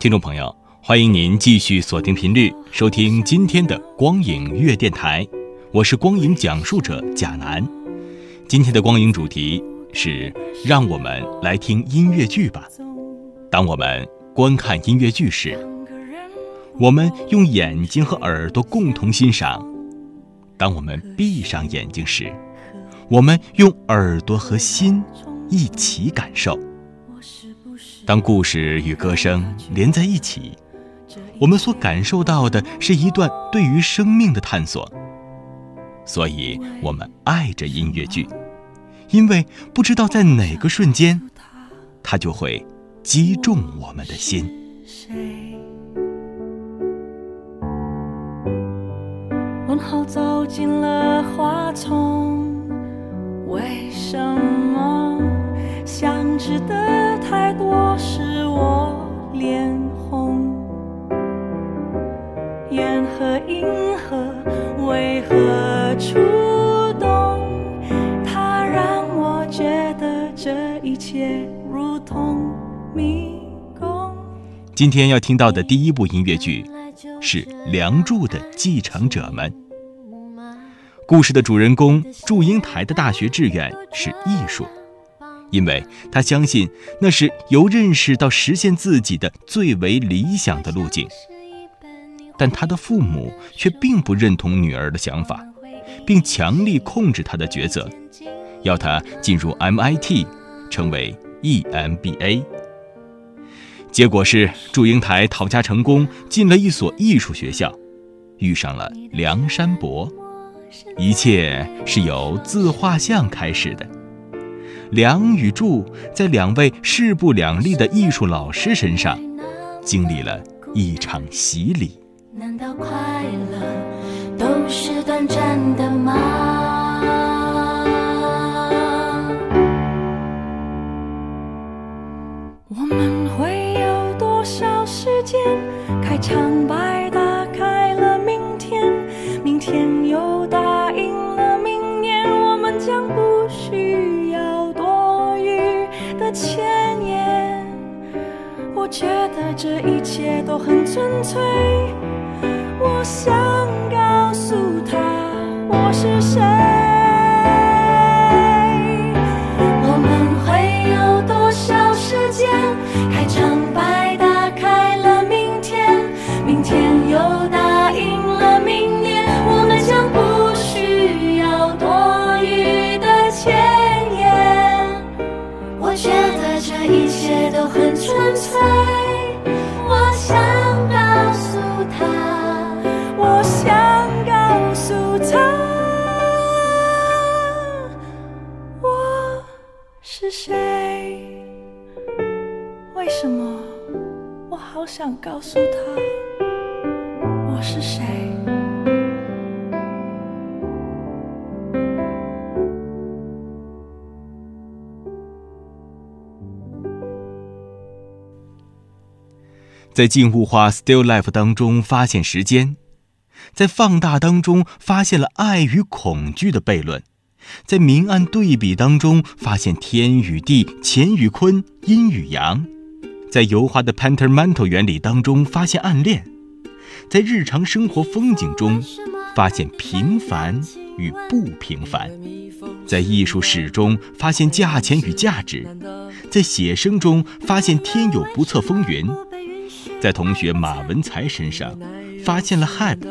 听众朋友，欢迎您继续锁定频率收听今天的光影乐电台，我是光影讲述者贾楠。今天的光影主题是让我们来听音乐剧吧。当我们观看音乐剧时，我们用眼睛和耳朵共同欣赏；当我们闭上眼睛时，我们用耳朵和心一起感受。当故事与歌声连在一起，我们所感受到的是一段对于生命的探索。所以，我们爱着音乐剧，因为不知道在哪个瞬间，它就会击中我们的心。问号走进了花丛，为什么想知的？太多使我脸红，缘和银河为何触动？它让我觉得这一切如同迷宫。今天要听到的第一部音乐剧是《梁祝的继承者们》。故事的主人公祝英台的大学志愿是艺术。因为他相信那是由认识到实现自己的最为理想的路径，但他的父母却并不认同女儿的想法，并强力控制他的抉择，要他进入 MIT，成为 EMBA。结果是祝英台讨价成功，进了一所艺术学校，遇上了梁山伯，一切是由自画像开始的。梁与祝在两位势不两立的艺术老师身上，经历了一场洗礼。难道快乐都是短暂的吗？我们会有多少时间？开场白千年，我觉得这一切都很纯粹。我想告诉他我是谁。我们会有多少时间？开场白想告诉他，我是谁？在静物画 （still life） 当中发现时间，在放大当中发现了爱与恐惧的悖论，在明暗对比当中发现天与地、乾与坤、阴与阳，在油画的 Pentermantle 原理当中发现暗恋，在日常生活风景中发现平凡与不平凡，在艺术史中发现价钱与价值，在写生中发现天有不测风云。在同学马文才身上发现了 hype，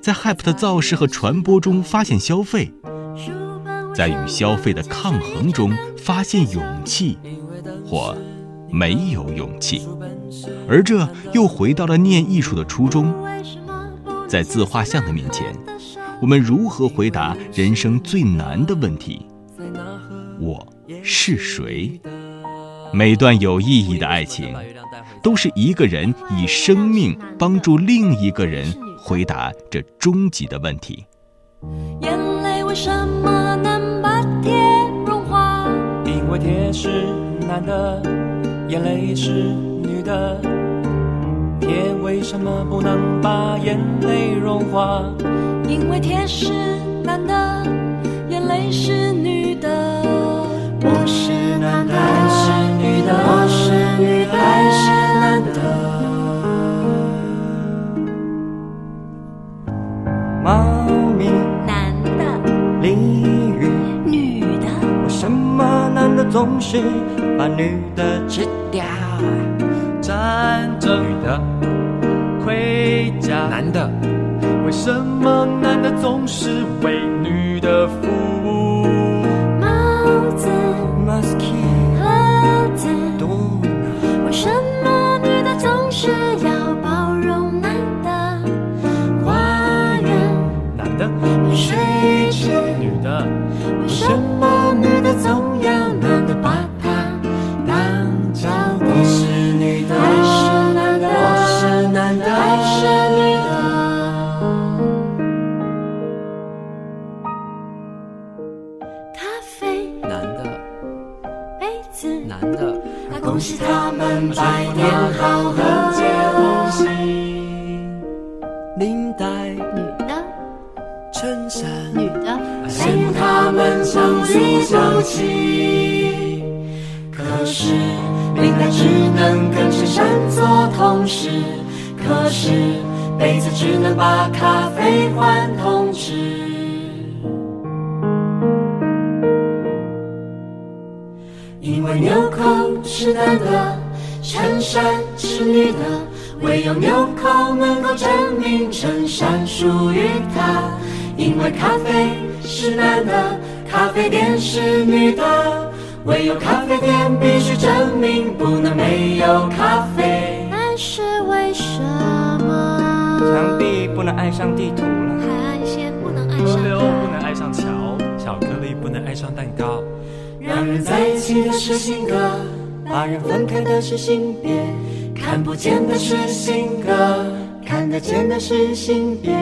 在 hype 的造势和传播中发现消费，在与消费的抗衡中发现勇气，或没有勇气，而这又回到了念艺术的初衷。在自画像的面前，我们如何回答人生最难的问题？我是谁？每段有意义的爱情。都是一个人以生命帮助另一个人回答这终极的问题。眼泪为什么能把铁融化？因为铁是难的，眼泪是女的。铁为什么不能把眼泪融化？因为铁是男的，眼泪是女是把女的吃掉。站着女的，盔甲，男的，为什么男的总是为女的服务？帽子、mosquito 盒子，多为什么女的总是要包容男的？花园、男的，水池，女的，为什么女的总要恭喜他们百年好合结了。领带，女的，衬衫，女的，羡慕他们相足相契。可是领带只能跟衬衫做同事，可是杯子只能把咖啡换同志。因为纽扣是男的，衬衫是女的，唯有纽扣能够证明衬衫属于她。因为咖啡是男的，咖啡店是女的，唯有咖啡店必须证明不能没有咖啡。那是为什么墙壁不能爱上地图了，海岸线不能爱上河流不能？爱上桥，巧克力不能爱上蛋糕。让人在一起的是性格，把人分开的是性别，看不见的是性格，看得见的是性别。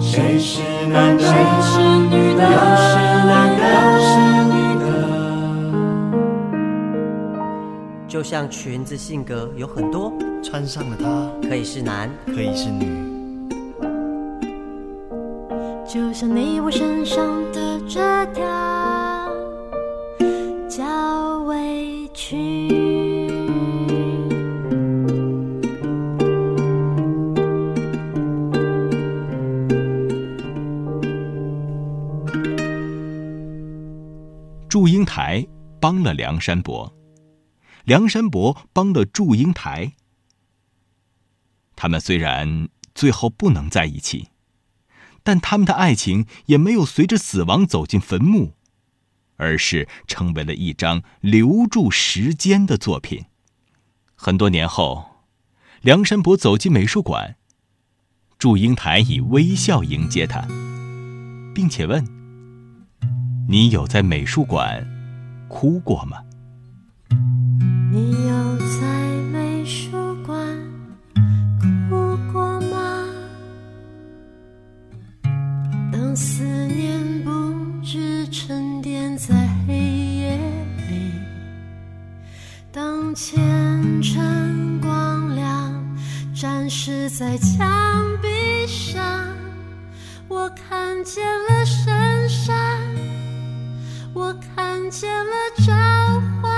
谁是男的？谁是女的？又是男的？又是女的？就像裙子性格有很多，穿上了它，可以是男，可以是女。就像你我身上的这条委屈。祝英台帮了梁山伯，梁山伯帮了祝英台。他们虽然最后不能在一起，但他们的爱情也没有随着死亡走进坟墓，而是成为了一张留住时间的作品。很多年后，梁山伯走进美术馆，祝英台以微笑迎接他，并且问。你有在美术馆哭过吗？你有当虔诚光亮展示在墙壁上，我看见了深山。我看见了召唤，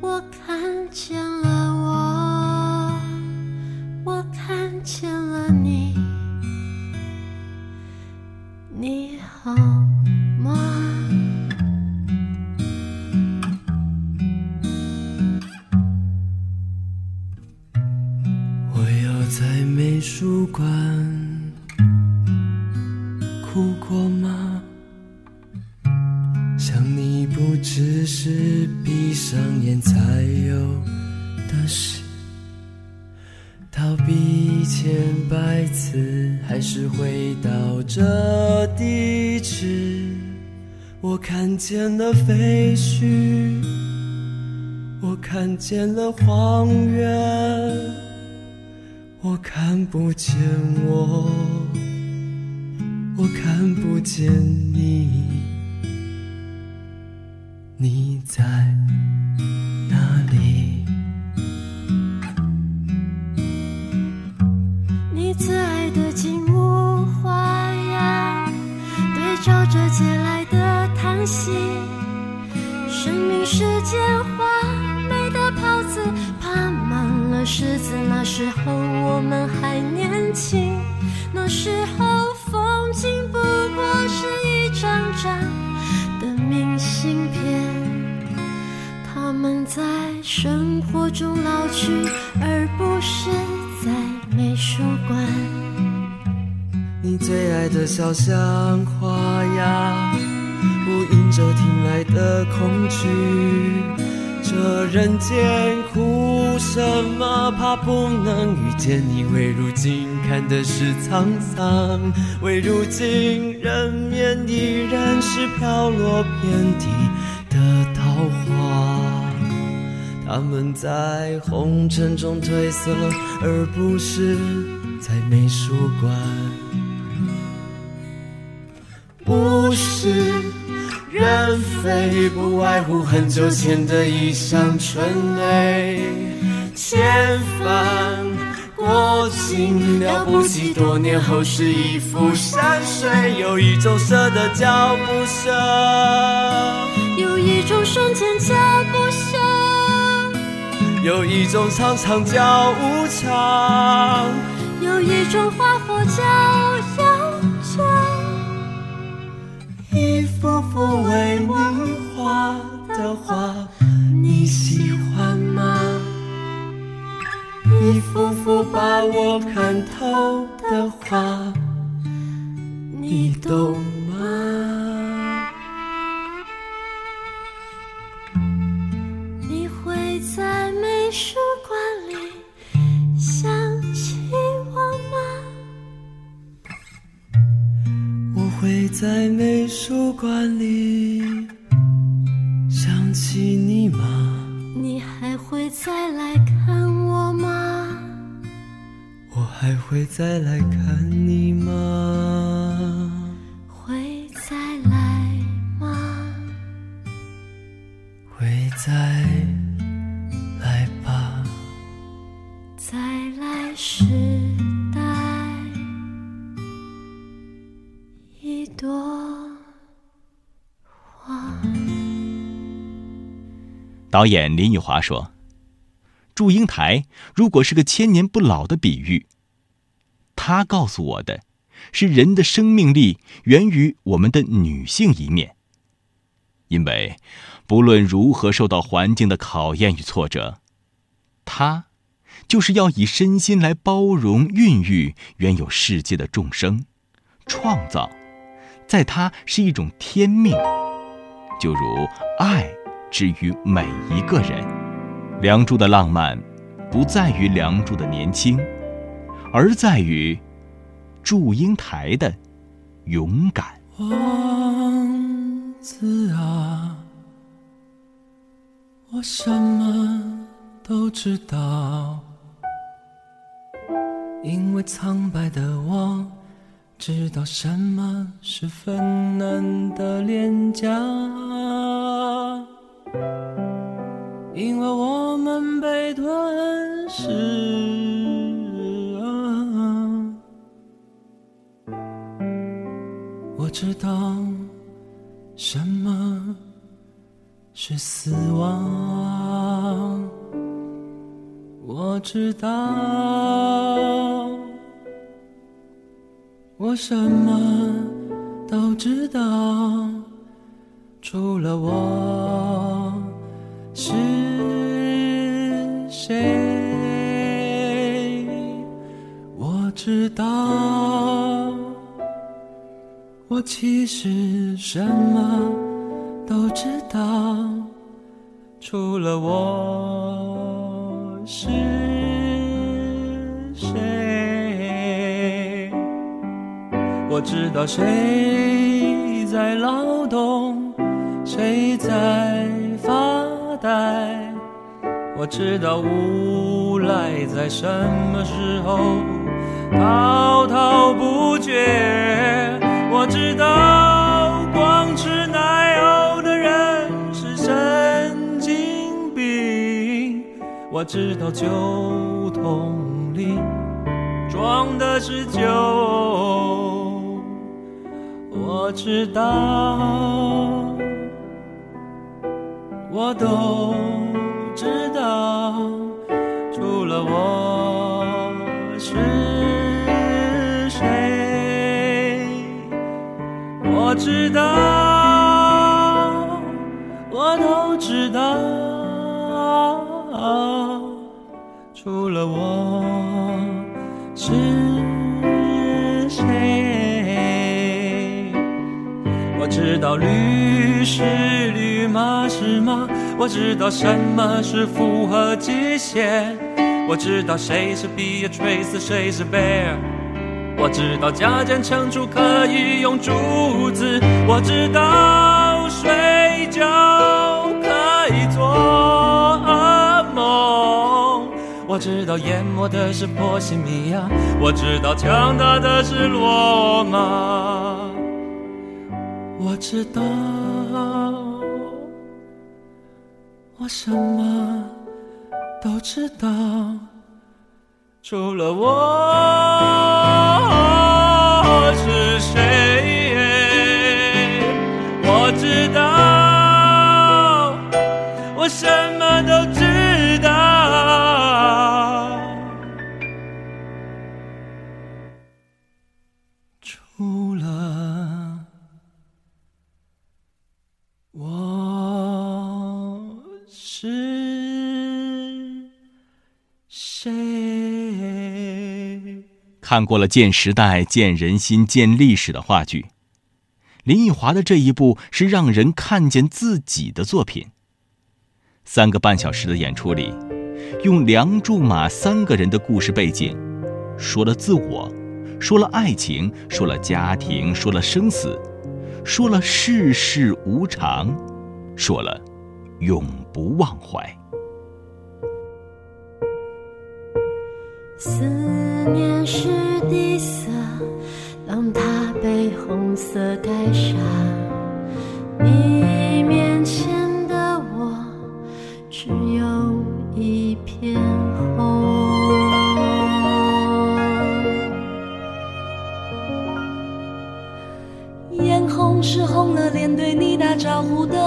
我看见了我，我看见了你，你好美术馆哭过吗？想你不只是闭上眼才有的事，逃避千百次，还是回到这地址。我看见了废墟，我看见了荒原，我看不见我，我看不见你。你在哪里？你最爱的金屋花呀，对照着借来的叹息。生命时间满了虱子。那时候我们还年轻，那时候风景不过是一张张的明信片。他们在生活中老去，而不是在美术馆。你最爱的小巷花呀，呼应着听来的恐惧。这人间苦什么？怕不能遇见你。为如今看的是沧桑，为如今人面依然是飘落遍地的桃花。他们在红尘中褪色，而不是在美术馆。不是。人非不外乎很久前的一厢春雷，千帆过尽了不起，多年后是一幅山水。有一种舍得叫不舍，有一种瞬间叫不舍，有一种长长叫无常，有一种花火叫我为你画的画，你喜欢吗？一幅幅把我看透的画，你懂会在美术馆里想起你吗？你还会再来看我吗？我还会再来看你吗？会再来吗？会再导演林奕华说：“祝英台如果是个千年不老的比喻，他告诉我的，是人的生命力源于我们的女性一面。因为，不论如何受到环境的考验与挫折，她，就是要以身心来包容、孕育原有世界的众生，创造，在她是一种天命，就如爱。”之于每一个人，《梁祝》的浪漫，不在于《梁祝》的年轻，而在于祝英台的勇敢。王子啊，我什么都知道，因为苍白的我知道什么是粉嫩的脸颊。因为我们被吞噬啊！我知道什么是死亡，我知道我什么都知道，除了我。是谁？我知道，我其实什么都知道，除了我是谁。我知道谁在劳动，谁在。待，我知道无赖在什么时候滔滔不绝。我知道光吃奶油的人是神经病。我知道酒桶里装的是酒。我知道。我都知道除了我是谁我知道我都知道除了我是谁我知道律师我知道什么是符合极限。我知道谁是 Beatrice，谁是 Bear。我知道加减乘除可以用竹子。我知道睡觉可以做噩梦。我知道淹没的是波西米亚。我知道强大的是罗马。我知道，我什么都知道，除了我是谁。我知道，我看过了见时代、见人心、见历史的话剧，林奕华的这一部是让人看见自己的作品。三个半小时的演出里，用梁祝马三个人的故事背景，说了自我，说了爱情，说了家庭，说了生死，说了世事无常，说了永不忘怀。思念是底色，当它被红色盖上，你面前的我只有一片红。眼红是红了脸对你打招呼的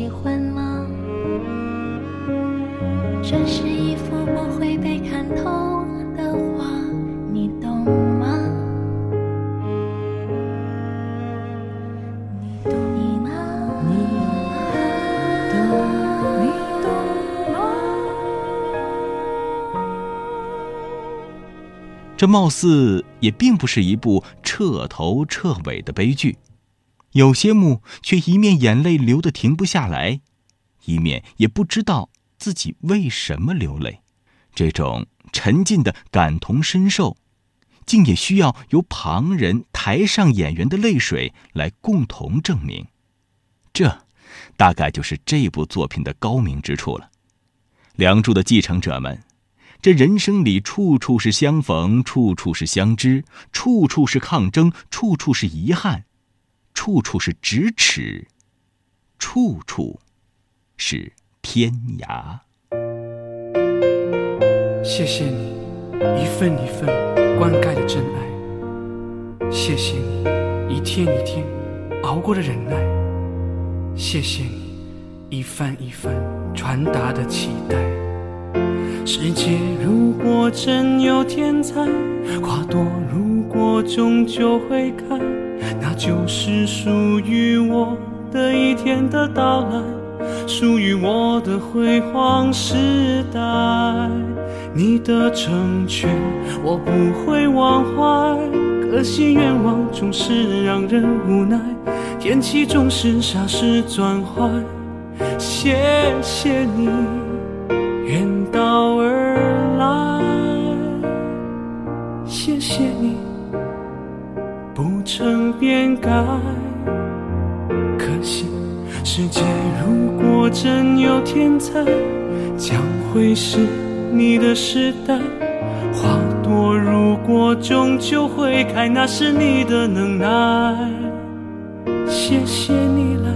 喜欢吗？这是一幅不会被看透的画，你懂吗？你懂吗？你懂，你懂吗？这貌似也并不是一部彻头彻尾的悲剧，有些幕却一面眼泪流得停不下来，一面也不知道自己为什么流泪。这种沉浸的感同身受，竟也需要由旁人、台上演员的泪水来共同证明。这，大概就是这部作品的高明之处了。《梁祝》的继承者们。这人生里处处是相逢，处处是相知，处处是抗争，处处是遗憾，处处是咫尺，处处是天涯。谢谢你，一份一份灌溉的真爱。谢谢你，一天一天熬过的忍耐。谢谢你，一番一番传达的期待。世界如果真有天才，花朵如果终究会开，那就是属于我的一天的到来。属于我的辉煌时代。你的成全我不会忘怀，可惜愿望总是让人无奈，天气总是霎时转换。谢谢你远道而来，谢谢你不曾变改。可惜世界如果真有天才，将会是你的时代。花朵如果终究会开，那是你的能耐。谢谢你来。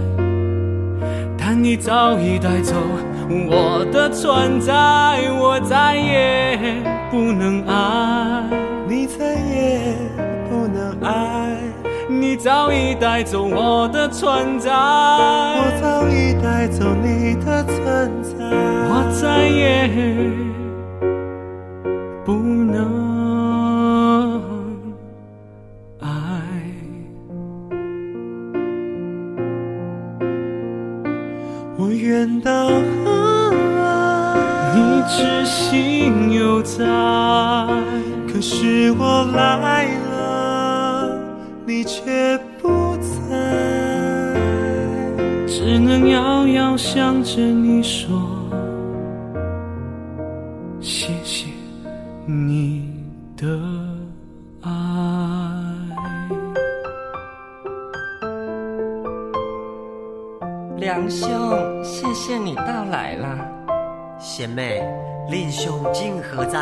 但你早已带走我的存在，我再也不能爱，你再也不能爱，你早已带走我的存在，我早已带走你的存在，我再也不能爱。我远到知心犹在，可是我来了，你却不在，只能遥遥想着你说，谢谢你的爱。梁兄，谢谢你到来了。贤妹，令兄今何在？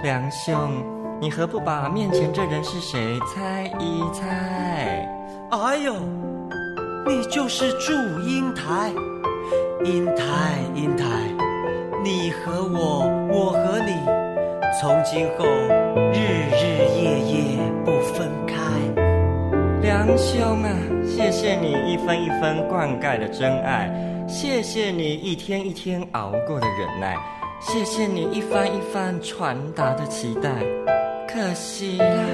梁兄，你何不把面前这人是谁猜一猜？哎呦，你就是祝英台，英台，英台，你和我，我和你，从今后日日夜夜不分开。梁兄啊，谢谢你一分一分灌溉的真爱，谢谢你一天一天熬过的忍耐，谢谢你一番一番传达的期待。可惜啦，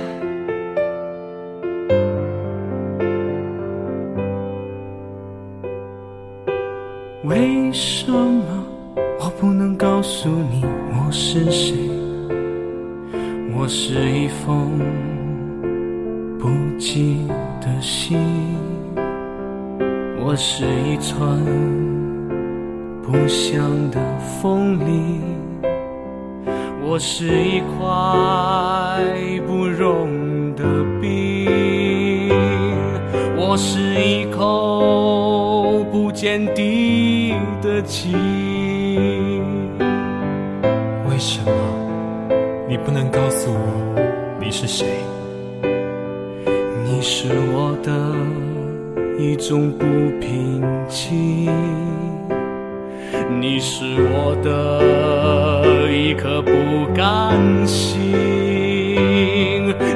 你是我的一颗不甘心，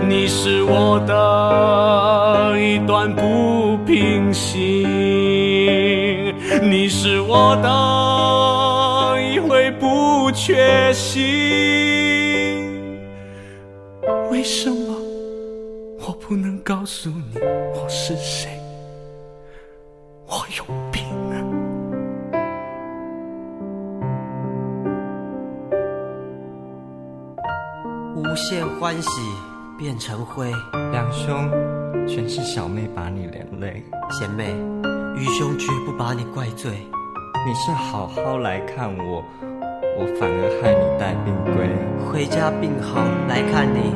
你是我的一段不平行，你是我的一回不确信。为什么？我不能告诉你我是谁，欢喜变成灰，两兄，全是小妹把你连累。贤妹，愚兄绝不把你怪罪。你是好好来看我，我反而害你带病归。回家病好来看你，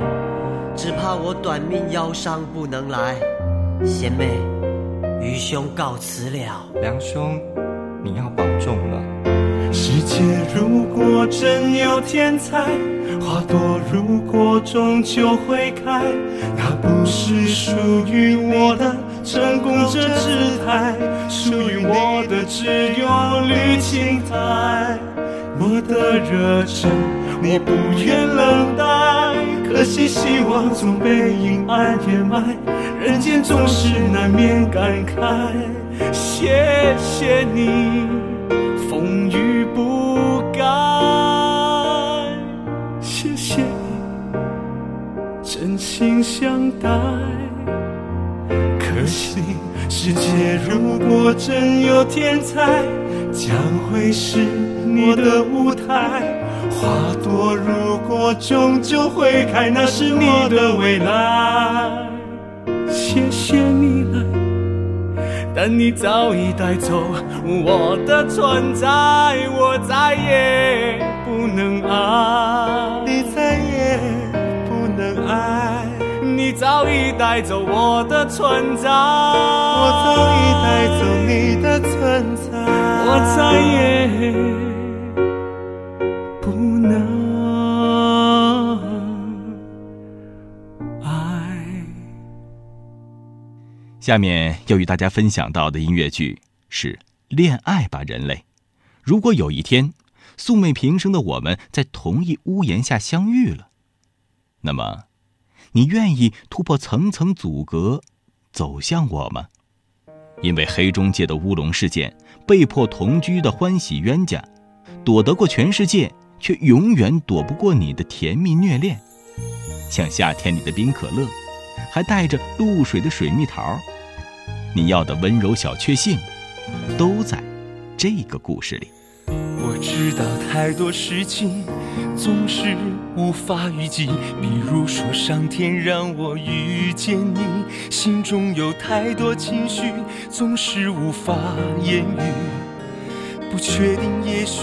只怕我短命腰伤不能来。贤妹，愚兄告辞了。梁兄，你要保重了。世界如果真有天才，花朵如果终究会开，那不是属于我的成功这姿态，属于我的只有绿青苔。我的热忱，我不愿冷待，可惜希望总被阴暗掩埋，人间总是难免感慨。谢谢你，真心相待。可惜，世界如果真有天才，将会是你的舞台。花朵如果终究会开，那是你的未来。谢谢你来，但你早已带走我的存在，我再也不能爱，你再也爱，你早已带走我的存在，我早已带走你的存在，我再也不能爱。下面要与大家分享到的音乐剧是《恋爱吧，人类》。如果有一天，素昧平生的我们在同一屋檐下相遇了，那么，你愿意突破层层阻隔，走向我吗？因为黑中介的乌龙事件，被迫同居的欢喜冤家，躲得过全世界，却永远躲不过你的甜蜜虐恋，像夏天里的冰可乐，还带着露水的水蜜桃。你要的温柔小确幸，都在这个故事里。我知道太多事情总是无法预计，比如说上天让我遇见你，心中有太多情绪总是无法言语，不确定，也许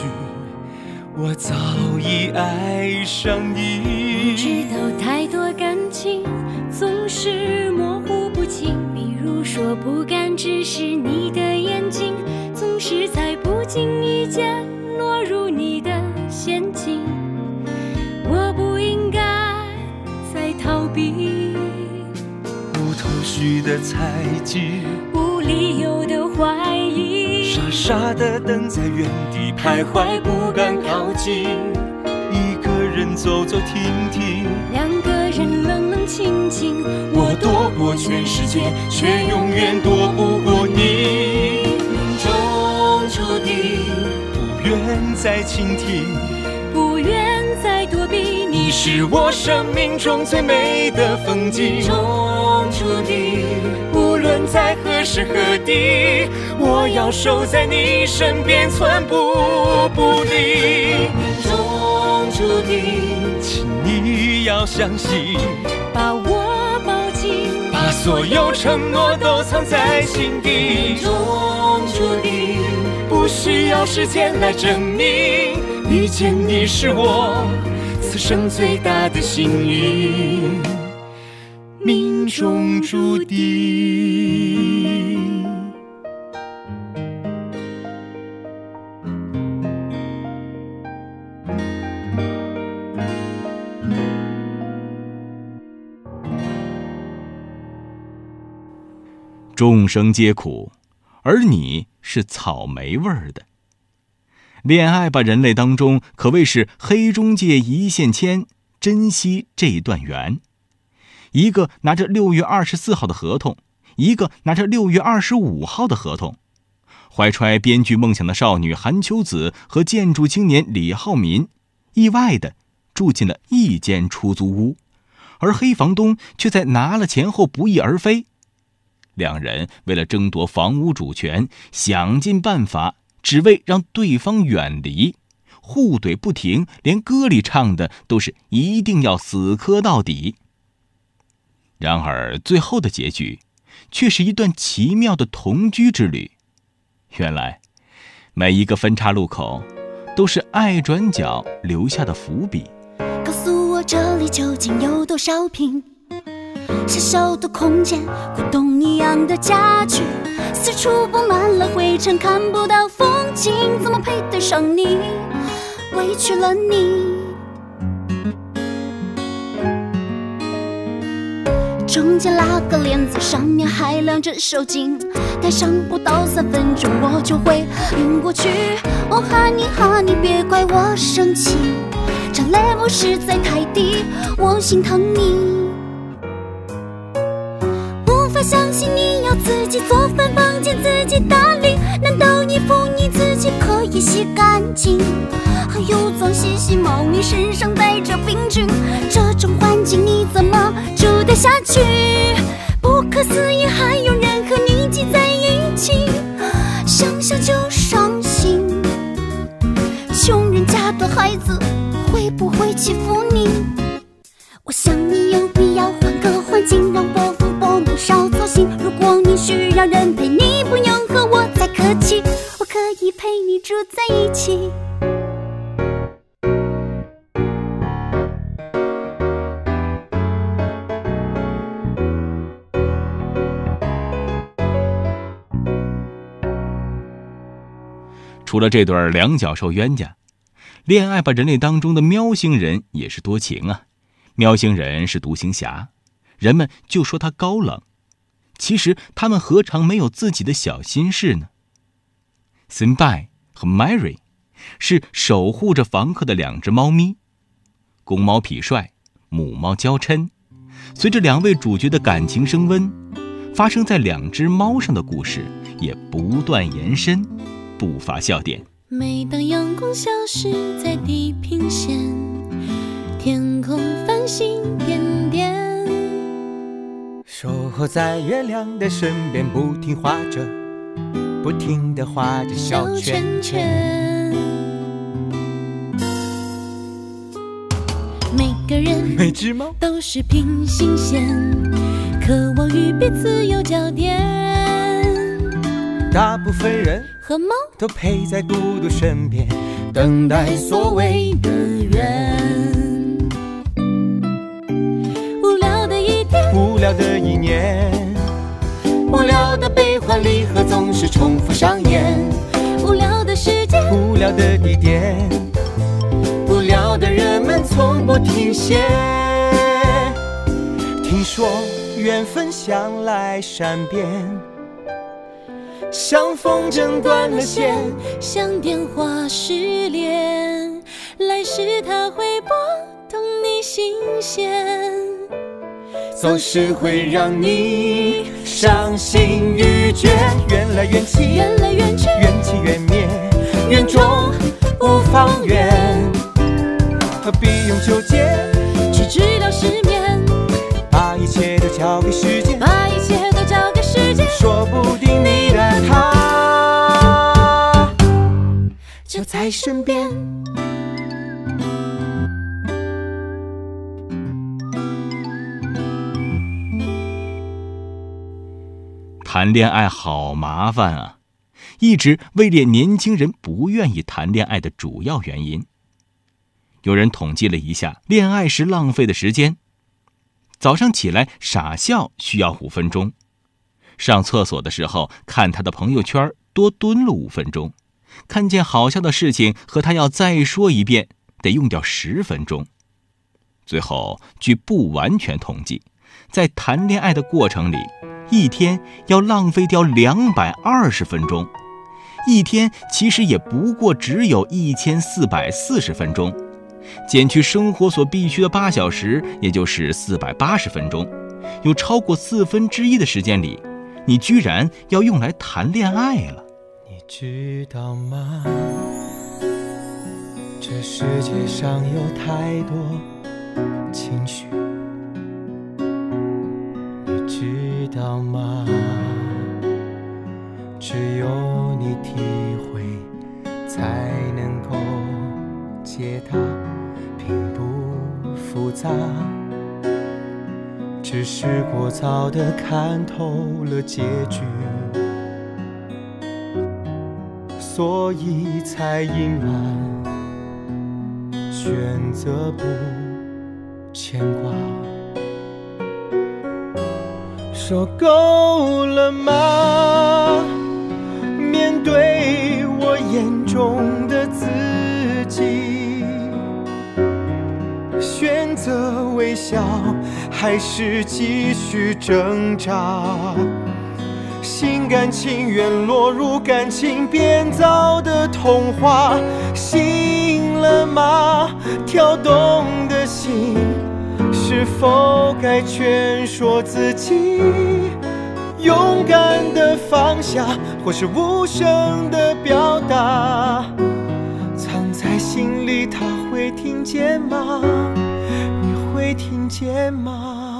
我早已爱上你。知道太多感情总是模糊不清，比如说不敢直视你的眼睛，总是在不经意间落入你的再逃避，无头绪的猜忌，无理由的怀疑，傻傻的等在原地徘徊，不敢靠近。一个人走走停停，两个人冷冷清清，我躲过全世界，却永远躲不过你。命中注定，不愿再倾听，不愿再躲避，你是我生命中最美的风景。命中注定，无论在何时何地，我要守在你身边，寸步不离。命中注定，请你要相信，把我抱紧，把所有承诺都藏在心底命。中注定，不需要时间来证明，遇见你是我此生最大的幸运，命中注定。众生皆苦，而你是草莓味儿的。恋爱吧，人类当中可谓是黑中介一线牵，珍惜这段缘。一个拿着六月二十四号的合同，一个拿着六月二十五号的合同。怀揣编剧梦想的少女韩秋子和建筑青年李浩民，意外的住进了一间出租屋，而黑房东却在拿了钱后不翼而飞。两人为了争夺房屋主权，想尽办法，只为让对方远离，互怼不停，连歌里唱的都是一定要死磕到底。然而，最后的结局，却是一段奇妙的同居之旅。原来，每一个分岔路口，都是爱转角留下的伏笔。告诉我这里究竟有多少平？小小的空间，古董一样的家具，四处布满了灰尘，看不到风景，怎么配得上你？委屈了你。中间拉个帘子，上面还亮着手巾，戴上不到三分钟，我就会晕过去。哦哈你哈你，别怪我生气，这 level 实在太低，我心疼你。我相信你要自己做饭、房间自己打理，难道衣服你自己可以洗干净？还有脏兮兮猫咪身上带着病菌，这种环境你怎么住得下去？不可思议，还有人和你挤在一起，想想就伤心。穷人家的孩子会不会欺负你？我想你有必要换个环境，让伯父伯母少。如果你需要人陪你，不用和我再客气，我可以陪你住在一起。除了这对两脚兽冤家，恋爱吧人类当中的喵星人也是多情啊，喵星人是独行侠，人们就说他高冷。其实他们何尝没有自己的小心事呢 s i n b a 和 Mary 是守护着房客的两只猫咪，公猫痞帅，母猫娇嗔。随着两位主角的感情升温，发生在两只猫上的故事也不断延伸。不乏笑点。每当阳光消失在地平线，天空繁星点，守候在月亮的身边，不停画着，不停的画着小圈圈。每个人，每只猫都是平行线，渴望与彼此有交点。大部分人。和猫都陪在孤独身边，等待所谓的缘。聊的一年，无聊的悲欢离合总是重复上演。无聊的时间，无聊的地点，无聊的人们从不停歇。听说缘分向来善变。像风筝断了线，像电话失联，来时它会拨动你心弦，总是会让你伤心欲绝。缘来缘去，缘来缘去，缘起缘灭，缘终无方圆，何必用纠结去治疗失眠？把一切都交给时间，把一切都交给时间，说不定你的。他就在身边。谈恋爱好麻烦啊，一直位列年轻人不愿意谈恋爱的主要原因。有人统计了一下，恋爱时浪费的时间：早上起来傻笑需要五分钟。上厕所的时候看他的朋友圈，多蹲了五分钟；看见好笑的事情和他要再说一遍，得用掉十分钟。最后，据不完全统计，在谈恋爱的过程里，一天要浪费掉两百二十分钟。一天其实也不过只有一千四百四十分钟，减去生活所必须的八小时，也就是四百八十分钟，有超过四分之一的时间里。你居然要用来谈恋爱了？你知道吗？这世界上有太多情绪，知道吗？只有你体会，才能够解答，并不复杂。只是过早的看透了结局，所以才隐瞒，选择不牵挂。说够了吗？面对我眼中的自己，选择微笑。还是继续挣扎，心甘情愿落入感情编造的童话，醒了吗？跳动的心，是否该劝说自己，勇敢的放下，或是无声的表达？藏在心里，他会听见吗？你会听见吗？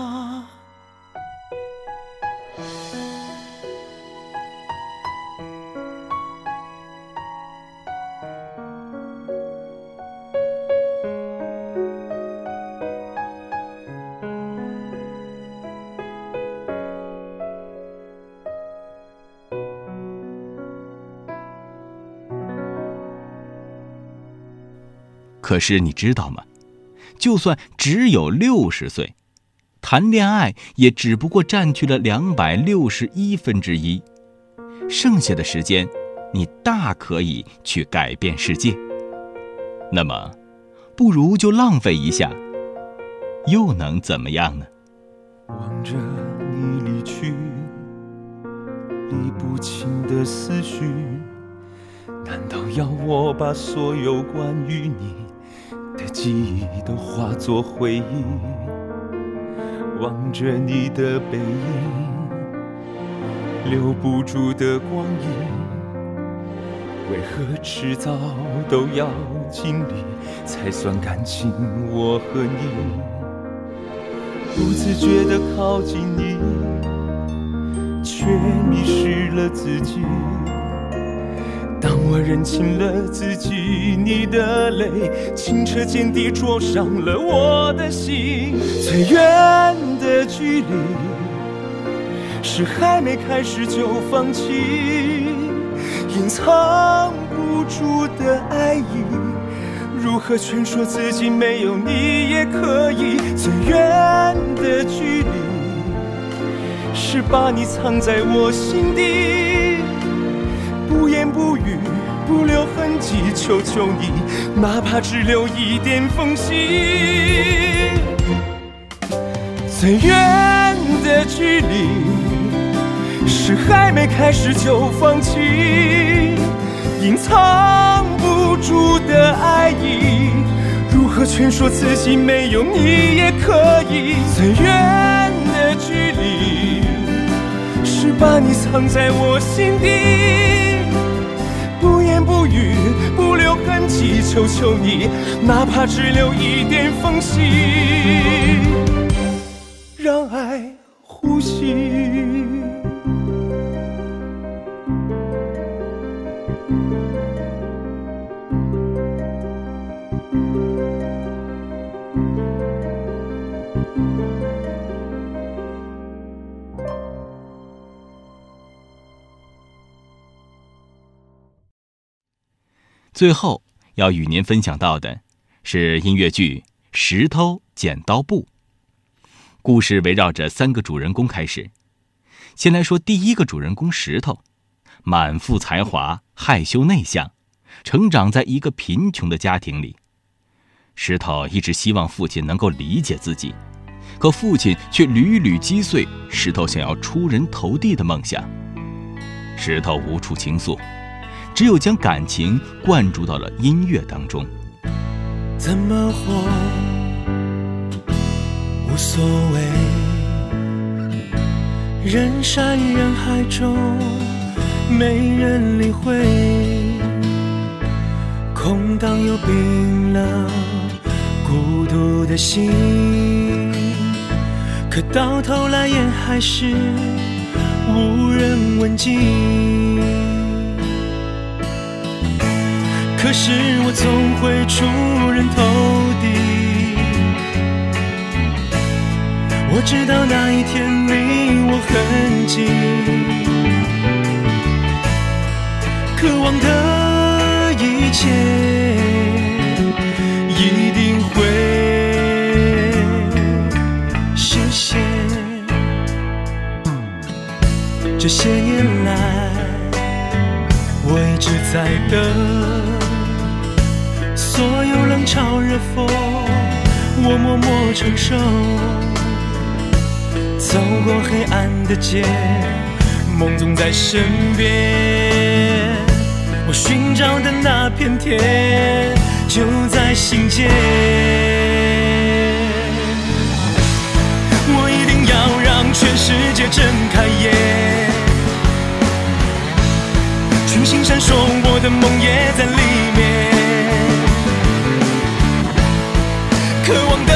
可是你知道吗？就算只有六十岁，谈恋爱也只不过占据了两百六十一分之一，剩下的时间，你大可以去改变世界。那么，不如就浪费一下，又能怎么样呢？望着你离去，理不清的思绪，难道要我把所有关于你记忆都化作回忆？望着你的背影，留不住的光阴。为何迟早都要经历，才算感情？我和你不自觉地靠近你，却迷失了自己。我认清了自己，你的泪清澈见底，灼伤了我的心。最远的距离，是还没开始就放弃。隐藏不住的爱意，如何劝说自己没有你也可以？最远的距离，是把你藏在我心底，不语，不留痕迹。求求你，哪怕只留一点缝隙。最远的距离。是还没开始就放弃，隐藏不住的爱意，如何劝说自己没有你也可以？最远的距离，是把你藏在我心底，不语，不留痕迹。求求你，哪怕只留一点缝隙，让爱最后要与您分享到的，是音乐剧《石头剪刀布》。故事围绕着三个主人公开始。先来说第一个主人公石头，满腹才华，害羞内向，成长在一个贫穷的家庭里。石头一直希望父亲能够理解自己，可父亲却屡屡击碎石头想要出人头地的梦想。石头无处倾诉。只有将感情灌注到了音乐当中。怎么活无所谓，人山人海中没人理会，空荡又冰冷，孤独的心，可到头来也还是无人问津。可是我总会出人头地。我知道那一天离我很近，渴望的一切一定会实现。这些年来，我一直在等。所有冷嘲热讽，我默默承受。走过黑暗的街，梦总在身边。我寻找的那片天，就在心间。我一定要让全世界睁开眼，群星闪烁，我的梦也在里面。渴望的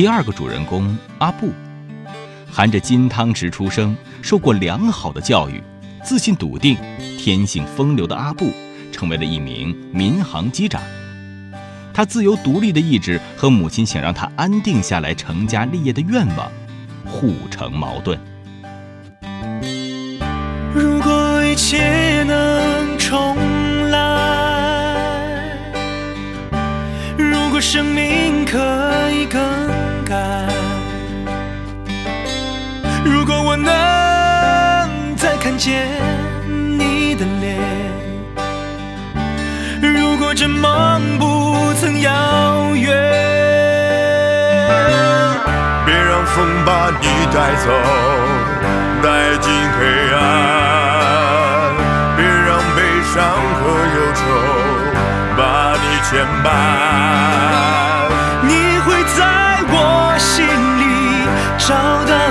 第二个主人公阿布，含着金汤匙出生，受过良好的教育，自信笃定，天性风流的阿布，成为了一名民航机长。他自由独立的意志和母亲想让他安定下来成家立业的愿望，互成矛盾。如果一切能重来，如果生命可以更，如果我能再看见你的脸，如果这梦不曾遥远，别让风把你带走，带进黑暗，别让悲伤和忧愁把你牵绊。找到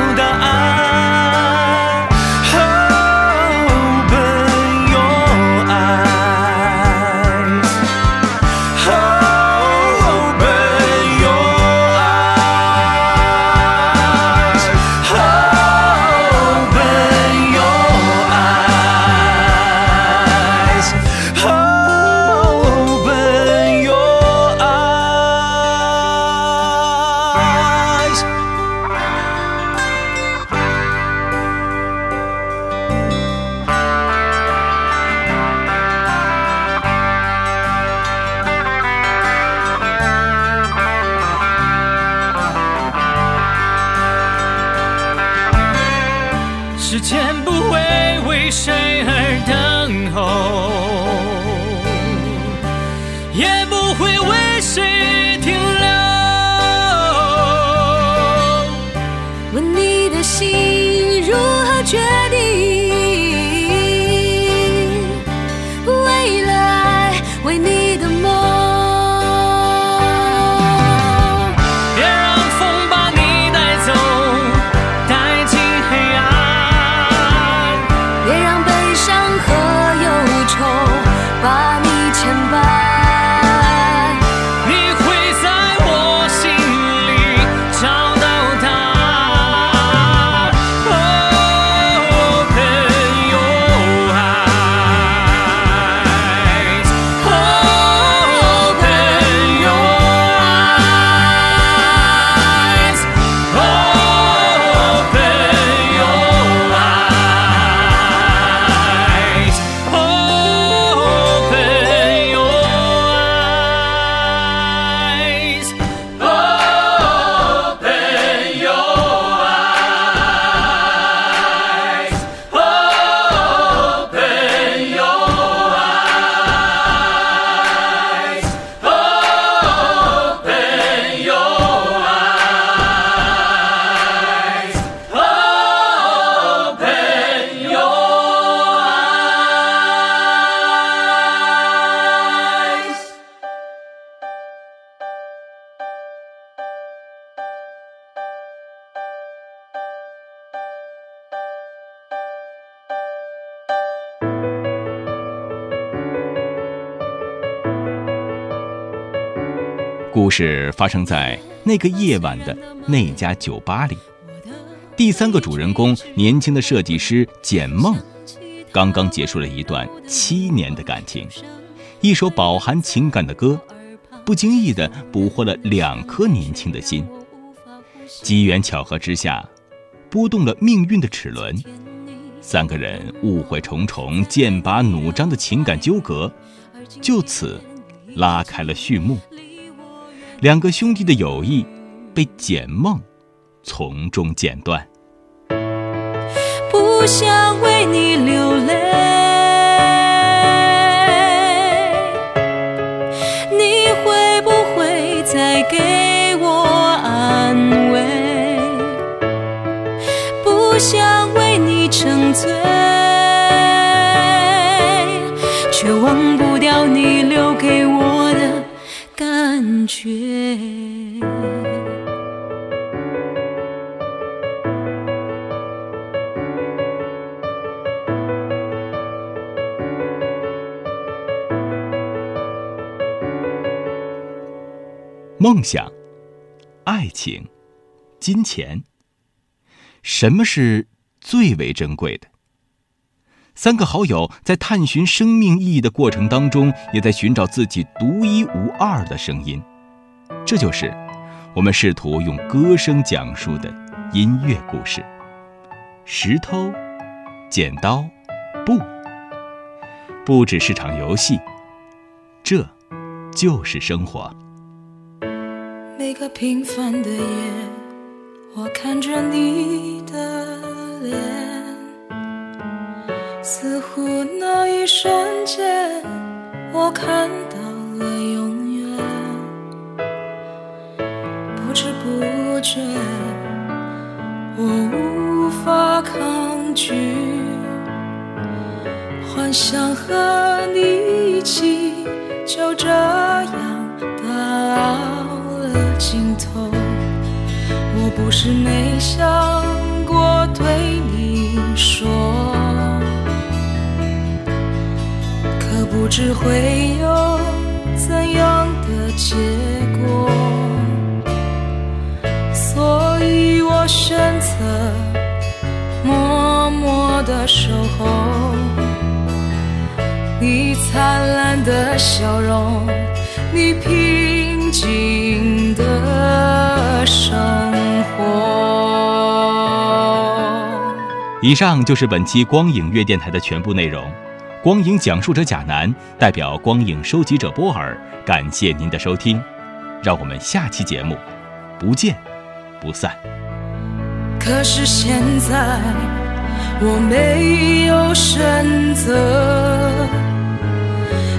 事发生在那个夜晚的那家酒吧里。第三个主人公，年轻的设计师简梦，刚刚结束了一段七年的感情。一首饱含情感的歌，不经意地捕获了两颗年轻的心。机缘巧合之下，拨动了命运的齿轮。三个人误会重重、剑拔弩张的情感纠葛，就此拉开了序幕。两个兄弟的友谊被简梦从中剪断。不想为你流泪，你会不会再给我安慰？不想为你沉醉，却忘不掉你留给我的感觉。梦想、爱情、金钱。什么是最为珍贵的？三个好友在探寻生命意义的过程当中，也在寻找自己独一无二的声音。这就是我们试图用歌声讲述的音乐故事。石头、剪刀、布，不只是场游戏，这就是生活。每个平凡的夜，我看着你会有怎样的结果，所以我选择默默的守候你灿烂的笑容，你平静的生活。以上就是本期光影乐电台的全部内容。光影讲述者贾楠代表光影收集者波尔，感谢您的收听，让我们下期节目不见不散。可是现在我没有选择，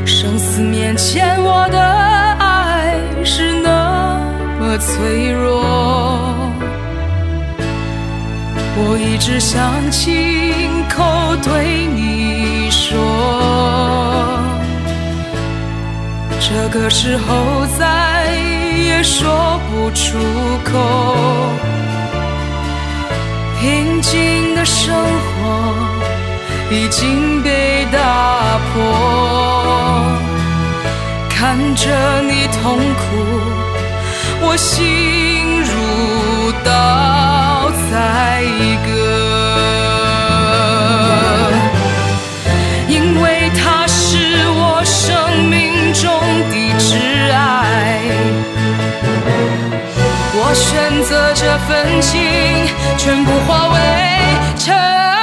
生死面前我的爱是那么脆弱，我一直想亲口对你个时候再也说不出口，平静的生活已经被打破。看着你痛苦，我心如刀宰割。我选择这份情，全部化为尘。